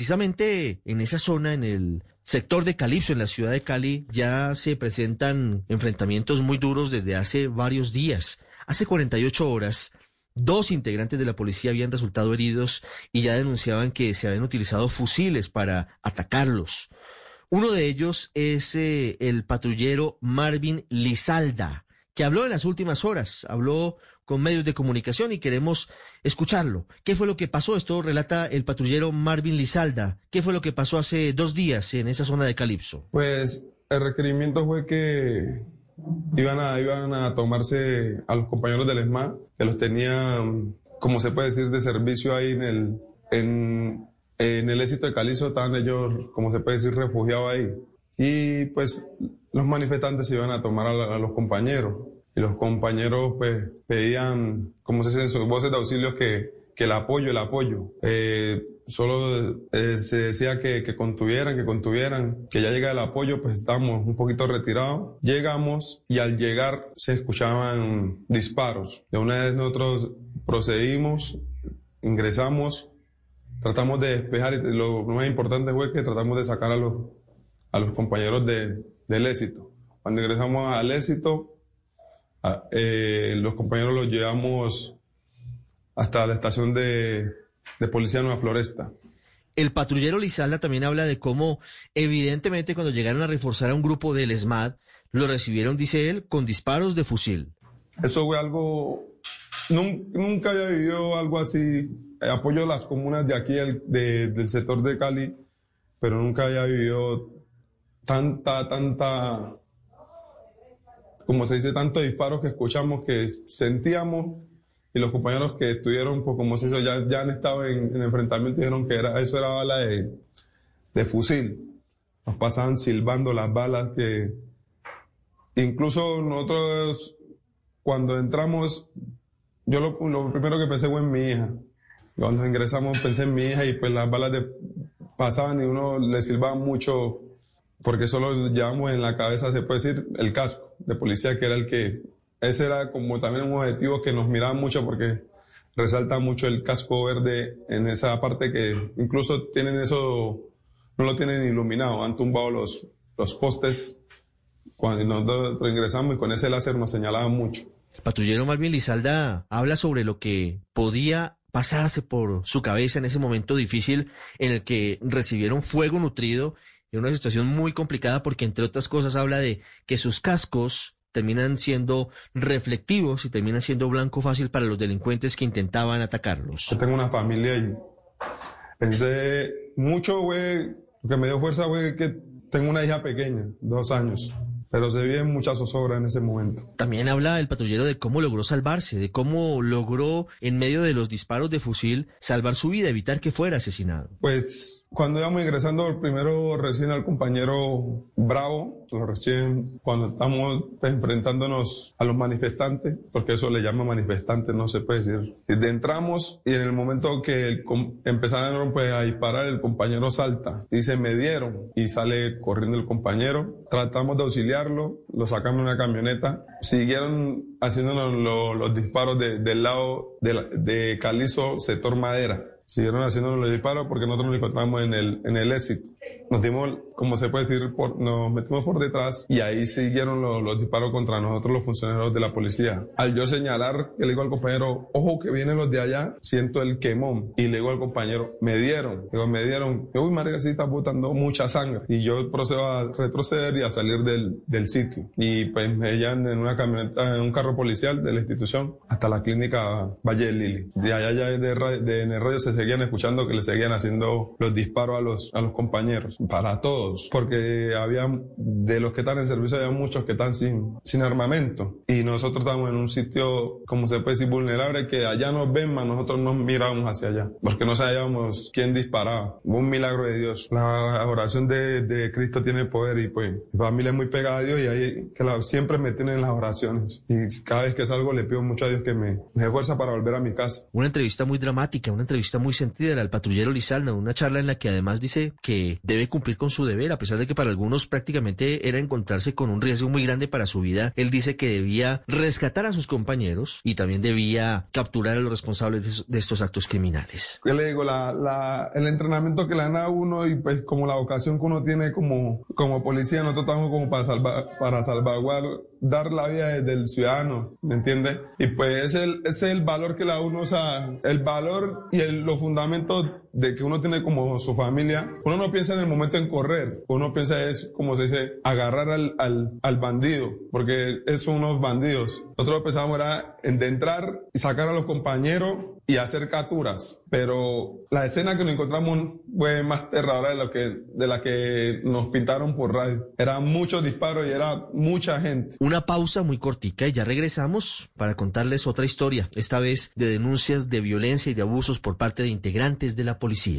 precisamente en esa zona, en el sector de Calipso, en la ciudad de Cali, ya se presentan enfrentamientos muy duros desde hace varios días. Hace 48 horas, dos integrantes de la policía habían resultado heridos y ya denunciaban que se habían utilizado fusiles para atacarlos. Uno de ellos es eh, el patrullero Marvin Lizalda, que habló en las últimas horas, habló con medios de comunicación y queremos escucharlo. ¿Qué fue lo que pasó? Esto relata el patrullero Marvin Lizalda. ¿Qué fue lo que pasó hace dos días en esa zona de Calipso? Pues el requerimiento fue que iban a, tomarse a los compañeros del ESMA, que los tenían, como se puede decir, de servicio ahí en el, en, en el éxito de Calipso, estaban ellos, como se puede decir, refugiados ahí. Y pues los manifestantes se iban a tomar a los compañeros y los compañeros pues pedían, como se dice en sus voces de auxilio, que, que el apoyo, el apoyo. Eh, solo eh, se decía que, que, contuvieran, que contuvieran, que ya llega el apoyo, pues estábamos un poquito retirados. Llegamos y al llegar se escuchaban disparos. De una vez nosotros procedimos, ingresamos, tratamos de despejar y lo más importante fue que tratamos de sacar a los, a los compañeros de, del éxito. Cuando ingresamos al éxito, Ah, eh, los compañeros los llevamos hasta la estación de, de policía Nueva Floresta. El patrullero Lizalda también habla de cómo, evidentemente, cuando llegaron a reforzar a un grupo del ESMAD, lo recibieron, dice él, con disparos de fusil. Eso fue algo. Nunca, había vivido algo así. Apoyo a las comunas de aquí, del sector de Cali, pero nunca había vivido tanta, tanta como se dice, tantos disparos que escuchamos, que sentíamos, y los compañeros que estuvieron, pues como se dice, ya, ya han estado en, en enfrentamiento dijeron que era, eso era bala de, de fusil. Nos pasaban silbando las balas que incluso nosotros cuando entramos, yo lo, lo, primero que pensé fue en mi hija. Cuando ingresamos pensé en mi hija y pues las balas de, pasaban y uno le silbaba mucho porque solo llevamos en la cabeza, se puede decir, el casco de policía, que era el que, ese era como también un objetivo que nos miraba mucho porque resalta mucho el casco verde en esa parte que incluso tienen eso, no lo tienen iluminado, han tumbado los, los postes cuando nosotros ingresamos y con ese láser nos señalaban mucho. El patrullero Marvin Lizalda habla sobre lo que podía pasarse por su cabeza en ese momento difícil en el que recibieron fuego nutrido en una situación muy complicada porque, entre otras cosas, habla de que sus cascos terminan siendo reflectivos y terminan siendo blanco fácil para los delincuentes que intentaban atacarlos. Yo tengo una familia y pensé mucho, güey, lo que me dio fuerza, güey, que tengo una hija pequeña, dos años pero se viven mucha zozobra en ese momento. También habla el patrullero de cómo logró salvarse, de cómo logró, en medio de los disparos de fusil, salvar su vida, evitar que fuera asesinado. Pues cuando íbamos ingresando, primero recién al compañero Bravo, lo recién cuando estamos pues, enfrentándonos a los manifestantes, porque eso le llama manifestantes, no se puede decir. Entramos y en el momento que empezaron pues, a disparar, el compañero salta y se me dieron y sale corriendo el compañero. Tratamos de auxiliar lo sacamos en una camioneta, siguieron haciéndonos los disparos del lado de, de Calizo, sector madera. Siguieron haciéndonos los disparos porque nosotros nos encontramos en el, en el éxito nos dimos, como se puede decir, por, nos metimos por detrás y ahí siguieron los, disparos contra nosotros, los funcionarios de la policía. Al yo señalar, le digo al compañero, ojo que vienen los de allá, siento el quemón. Y le digo al compañero, me dieron, digo, me dieron, uy, María, sí está botando mucha sangre. Y yo procedo a retroceder y a salir del, del sitio. Y pues me llevan en una camioneta, en un carro policial de la institución hasta la clínica Valle de Lili. De allá ya de, de, en el radio se seguían escuchando que le seguían haciendo los disparos a los, a los compañeros para todos, porque había, de los que están en servicio, había muchos que están sin, sin armamento. Y nosotros estamos en un sitio, como se puede decir, vulnerable, que allá nos ven, más nosotros nos miramos hacia allá, porque no sabíamos quién disparaba. Un milagro de Dios. La oración de, de Cristo tiene poder y pues mi familia es muy pegada a Dios y ahí que la, siempre me tienen las oraciones. Y cada vez que salgo le pido mucho a Dios que me, me dé fuerza para volver a mi casa. Una entrevista muy dramática, una entrevista muy sentida al patrullero Lizalna, una charla en la que además dice que debe cumplir con su deber, a pesar de que para algunos prácticamente era encontrarse con un riesgo muy grande para su vida. Él dice que debía rescatar a sus compañeros y también debía capturar a los responsables de, estos actos criminales. ¿Qué le digo? La, el entrenamiento que le dan a uno y pues como la vocación que uno tiene como, como policía, nosotros estamos como para, salvar, para salvaguardar la vida del ciudadano, ¿me entiende? Y pues es el, es el valor que la uno, o sea, el valor y el, los fundamentos de que uno tiene como su familia, uno no piensa en el momento en correr, uno piensa es, como se dice, agarrar al, al, al bandido, porque son unos bandidos. Nosotros pensamos era en entrar y sacar a los compañeros y hacer capturas, pero la escena que nos encontramos fue más aterradora de lo que de la que nos pintaron por radio. Eran muchos disparos y era mucha gente. Una pausa muy cortica y ya regresamos para contarles otra historia, esta vez de denuncias de violencia y de abusos por parte de integrantes de la policía.